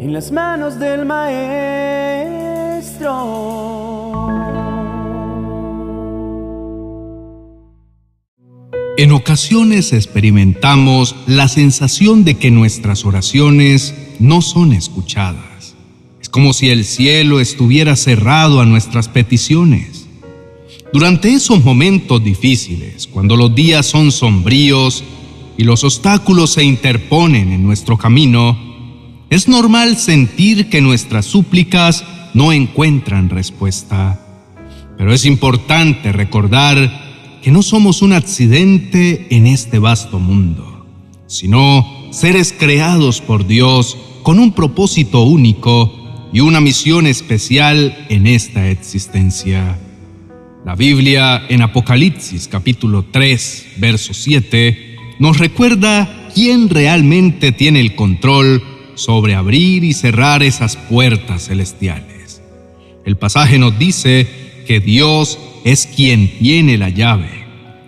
en las manos del Maestro. En ocasiones experimentamos la sensación de que nuestras oraciones no son escuchadas. Es como si el cielo estuviera cerrado a nuestras peticiones. Durante esos momentos difíciles, cuando los días son sombríos y los obstáculos se interponen en nuestro camino, es normal sentir que nuestras súplicas no encuentran respuesta. Pero es importante recordar que no somos un accidente en este vasto mundo, sino seres creados por Dios con un propósito único y una misión especial en esta existencia. La Biblia en Apocalipsis capítulo 3, verso 7, nos recuerda quién realmente tiene el control sobre abrir y cerrar esas puertas celestiales. El pasaje nos dice que Dios es quien tiene la llave.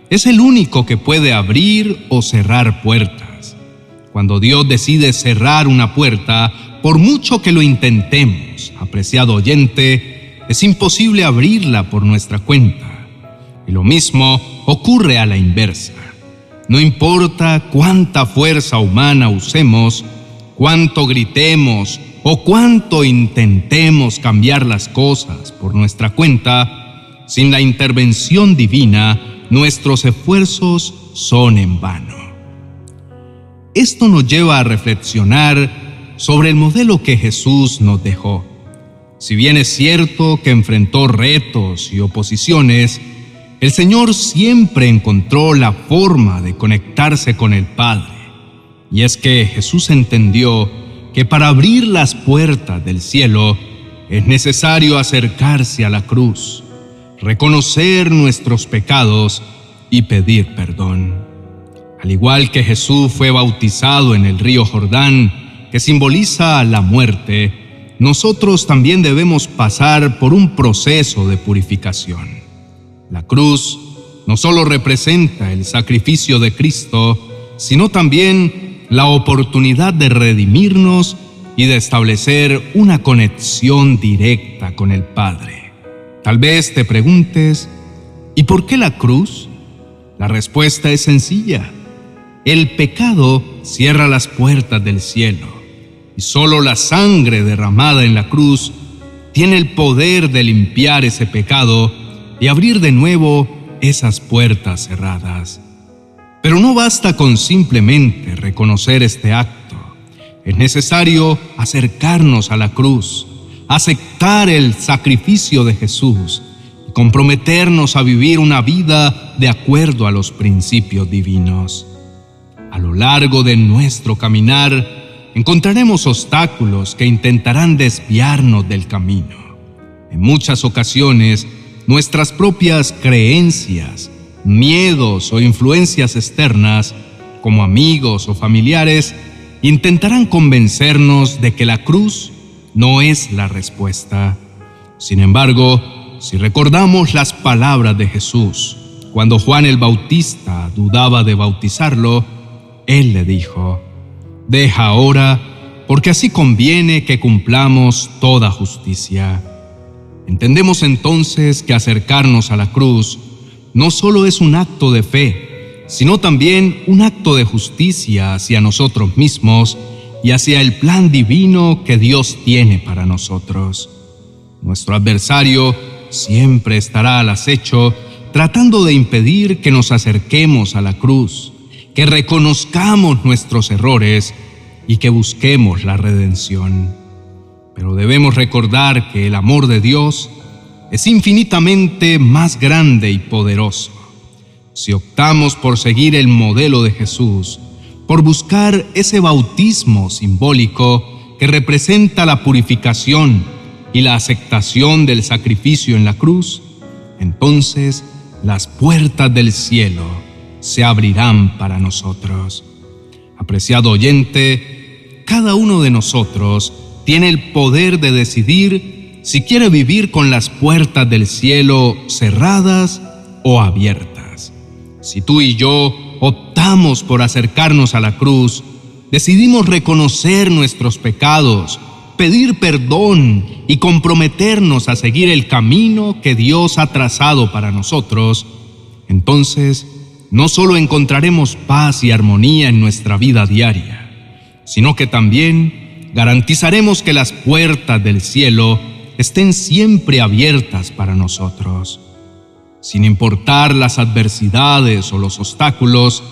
Es el único que puede abrir o cerrar puertas. Cuando Dios decide cerrar una puerta, por mucho que lo intentemos, apreciado oyente, es imposible abrirla por nuestra cuenta. Y lo mismo ocurre a la inversa. No importa cuánta fuerza humana usemos, cuánto gritemos o cuánto intentemos cambiar las cosas por nuestra cuenta, sin la intervención divina, nuestros esfuerzos son en vano. Esto nos lleva a reflexionar sobre el modelo que Jesús nos dejó. Si bien es cierto que enfrentó retos y oposiciones, el Señor siempre encontró la forma de conectarse con el Padre. Y es que Jesús entendió que para abrir las puertas del cielo es necesario acercarse a la cruz reconocer nuestros pecados y pedir perdón. Al igual que Jesús fue bautizado en el río Jordán, que simboliza la muerte, nosotros también debemos pasar por un proceso de purificación. La cruz no solo representa el sacrificio de Cristo, sino también la oportunidad de redimirnos y de establecer una conexión directa con el Padre. Tal vez te preguntes, ¿y por qué la cruz? La respuesta es sencilla. El pecado cierra las puertas del cielo y solo la sangre derramada en la cruz tiene el poder de limpiar ese pecado y abrir de nuevo esas puertas cerradas. Pero no basta con simplemente reconocer este acto. Es necesario acercarnos a la cruz aceptar el sacrificio de Jesús y comprometernos a vivir una vida de acuerdo a los principios divinos. A lo largo de nuestro caminar encontraremos obstáculos que intentarán desviarnos del camino. En muchas ocasiones, nuestras propias creencias, miedos o influencias externas, como amigos o familiares, intentarán convencernos de que la cruz no es la respuesta. Sin embargo, si recordamos las palabras de Jesús, cuando Juan el Bautista dudaba de bautizarlo, él le dijo, Deja ahora, porque así conviene que cumplamos toda justicia. Entendemos entonces que acercarnos a la cruz no solo es un acto de fe, sino también un acto de justicia hacia nosotros mismos y hacia el plan divino que Dios tiene para nosotros. Nuestro adversario siempre estará al acecho tratando de impedir que nos acerquemos a la cruz, que reconozcamos nuestros errores y que busquemos la redención. Pero debemos recordar que el amor de Dios es infinitamente más grande y poderoso. Si optamos por seguir el modelo de Jesús, por buscar ese bautismo simbólico que representa la purificación y la aceptación del sacrificio en la cruz, entonces las puertas del cielo se abrirán para nosotros. Apreciado oyente, cada uno de nosotros tiene el poder de decidir si quiere vivir con las puertas del cielo cerradas o abiertas. Si tú y yo optamos por acercarnos a la cruz, decidimos reconocer nuestros pecados pedir perdón y comprometernos a seguir el camino que Dios ha trazado para nosotros, entonces no solo encontraremos paz y armonía en nuestra vida diaria, sino que también garantizaremos que las puertas del cielo estén siempre abiertas para nosotros. Sin importar las adversidades o los obstáculos,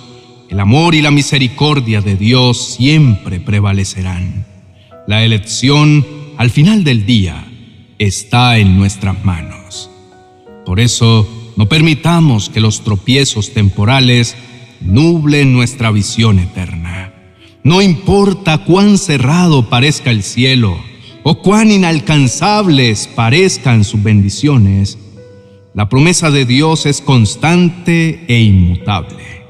el amor y la misericordia de Dios siempre prevalecerán. La elección, al final del día, está en nuestras manos. Por eso, no permitamos que los tropiezos temporales nublen nuestra visión eterna. No importa cuán cerrado parezca el cielo o cuán inalcanzables parezcan sus bendiciones, la promesa de Dios es constante e inmutable.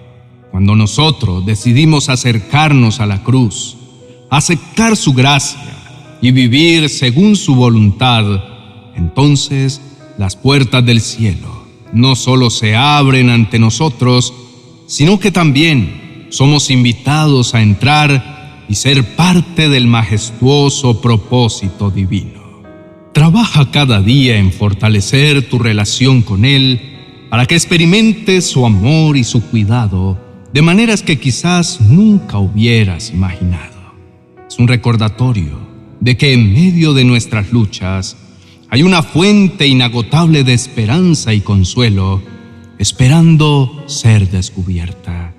Cuando nosotros decidimos acercarnos a la cruz, aceptar su gracia y vivir según su voluntad, entonces las puertas del cielo no solo se abren ante nosotros, sino que también somos invitados a entrar y ser parte del majestuoso propósito divino. Trabaja cada día en fortalecer tu relación con Él para que experimentes su amor y su cuidado de maneras que quizás nunca hubieras imaginado. Es un recordatorio de que en medio de nuestras luchas hay una fuente inagotable de esperanza y consuelo esperando ser descubierta.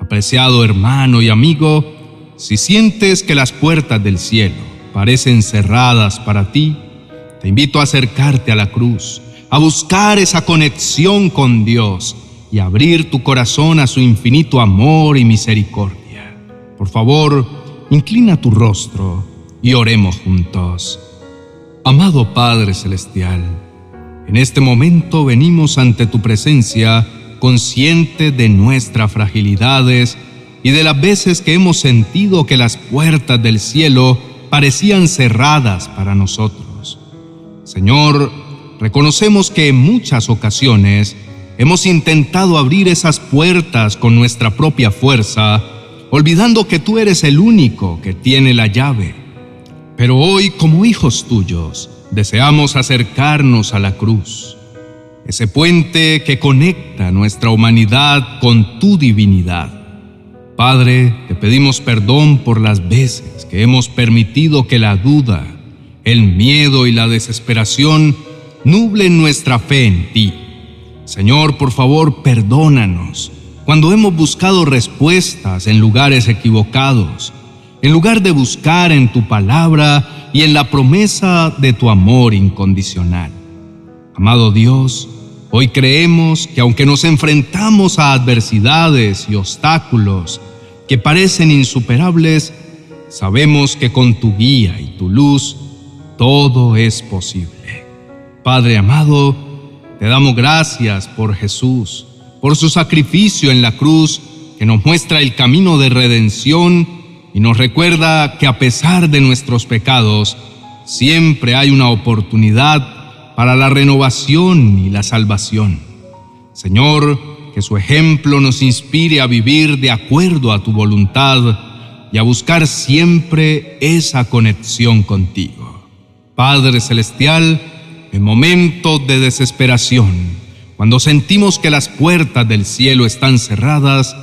Apreciado hermano y amigo, si sientes que las puertas del cielo parecen cerradas para ti, te invito a acercarte a la cruz, a buscar esa conexión con Dios y abrir tu corazón a su infinito amor y misericordia. Por favor, inclina tu rostro y oremos juntos. Amado Padre Celestial, en este momento venimos ante tu presencia consciente de nuestras fragilidades y de las veces que hemos sentido que las puertas del cielo parecían cerradas para nosotros. Señor, reconocemos que en muchas ocasiones Hemos intentado abrir esas puertas con nuestra propia fuerza, olvidando que tú eres el único que tiene la llave. Pero hoy, como hijos tuyos, deseamos acercarnos a la cruz, ese puente que conecta nuestra humanidad con tu divinidad. Padre, te pedimos perdón por las veces que hemos permitido que la duda, el miedo y la desesperación nublen nuestra fe en ti Señor, por favor, perdónanos cuando hemos buscado respuestas en lugares equivocados, en lugar de buscar en tu palabra y en la promesa de tu amor incondicional. Amado Dios, hoy creemos que aunque nos enfrentamos a adversidades y obstáculos que parecen insuperables, sabemos que con tu guía y tu luz todo es posible. Padre amado, te damos gracias por Jesús, por su sacrificio en la cruz que nos muestra el camino de redención y nos recuerda que a pesar de nuestros pecados, siempre hay una oportunidad para la renovación y la salvación. Señor, que su ejemplo nos inspire a vivir de acuerdo a tu voluntad y a buscar siempre esa conexión contigo. Padre Celestial, en momentos de desesperación, cuando sentimos que las puertas del cielo están cerradas,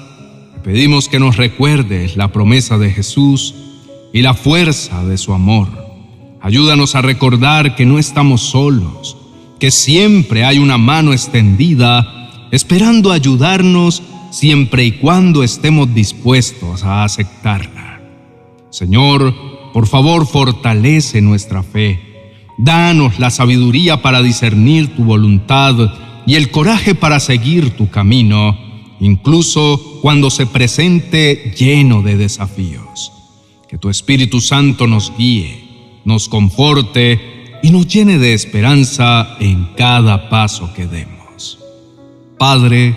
pedimos que nos recuerdes la promesa de Jesús y la fuerza de su amor. Ayúdanos a recordar que no estamos solos, que siempre hay una mano extendida esperando ayudarnos siempre y cuando estemos dispuestos a aceptarla. Señor, por favor, fortalece nuestra fe Danos la sabiduría para discernir tu voluntad y el coraje para seguir tu camino, incluso cuando se presente lleno de desafíos. Que tu Espíritu Santo nos guíe, nos conforte y nos llene de esperanza en cada paso que demos. Padre,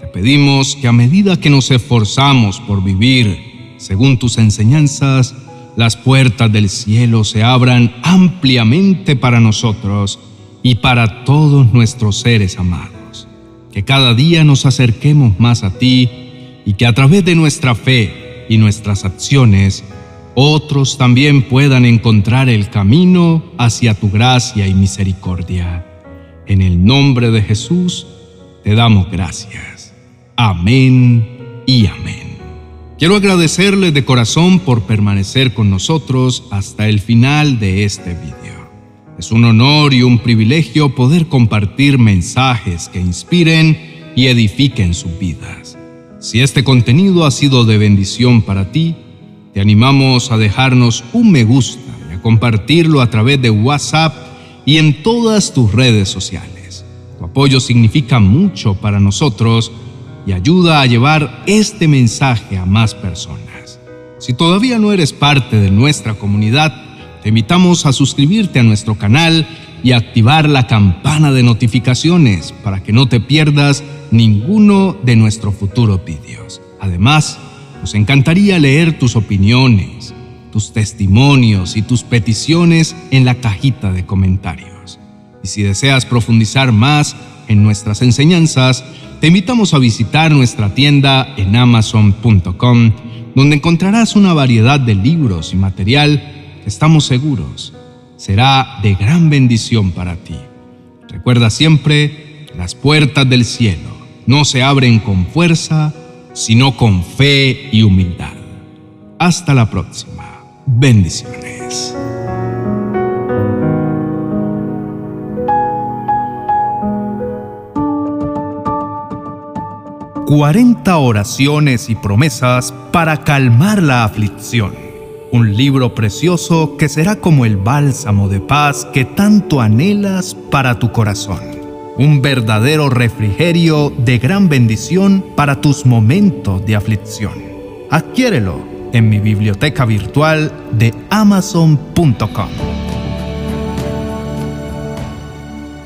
te pedimos que a medida que nos esforzamos por vivir según tus enseñanzas, las puertas del cielo se abran ampliamente para nosotros y para todos nuestros seres amados. Que cada día nos acerquemos más a ti y que a través de nuestra fe y nuestras acciones otros también puedan encontrar el camino hacia tu gracia y misericordia. En el nombre de Jesús te damos gracias. Amén y amén. Quiero agradecerle de corazón por permanecer con nosotros hasta el final de este video. Es un honor y un privilegio poder compartir mensajes que inspiren y edifiquen sus vidas. Si este contenido ha sido de bendición para ti, te animamos a dejarnos un me gusta y a compartirlo a través de WhatsApp y en todas tus redes sociales. Tu apoyo significa mucho para nosotros y ayuda a llevar este mensaje a más personas. Si todavía no eres parte de nuestra comunidad, te invitamos a suscribirte a nuestro canal y activar la campana de notificaciones para que no te pierdas ninguno de nuestros futuros vídeos. Además, nos encantaría leer tus opiniones, tus testimonios y tus peticiones en la cajita de comentarios. Y si deseas profundizar más en nuestras enseñanzas, te invitamos a visitar nuestra tienda en amazon.com, donde encontrarás una variedad de libros y material que estamos seguros será de gran bendición para ti. Recuerda siempre, las puertas del cielo no se abren con fuerza, sino con fe y humildad. Hasta la próxima. Bendiciones. Cuarenta oraciones y promesas para calmar la aflicción. Un libro precioso que será como el bálsamo de paz que tanto anhelas para tu corazón un verdadero refrigerio de gran bendición para tus momentos de aflicción. Adquiérelo en mi biblioteca virtual de amazon.com.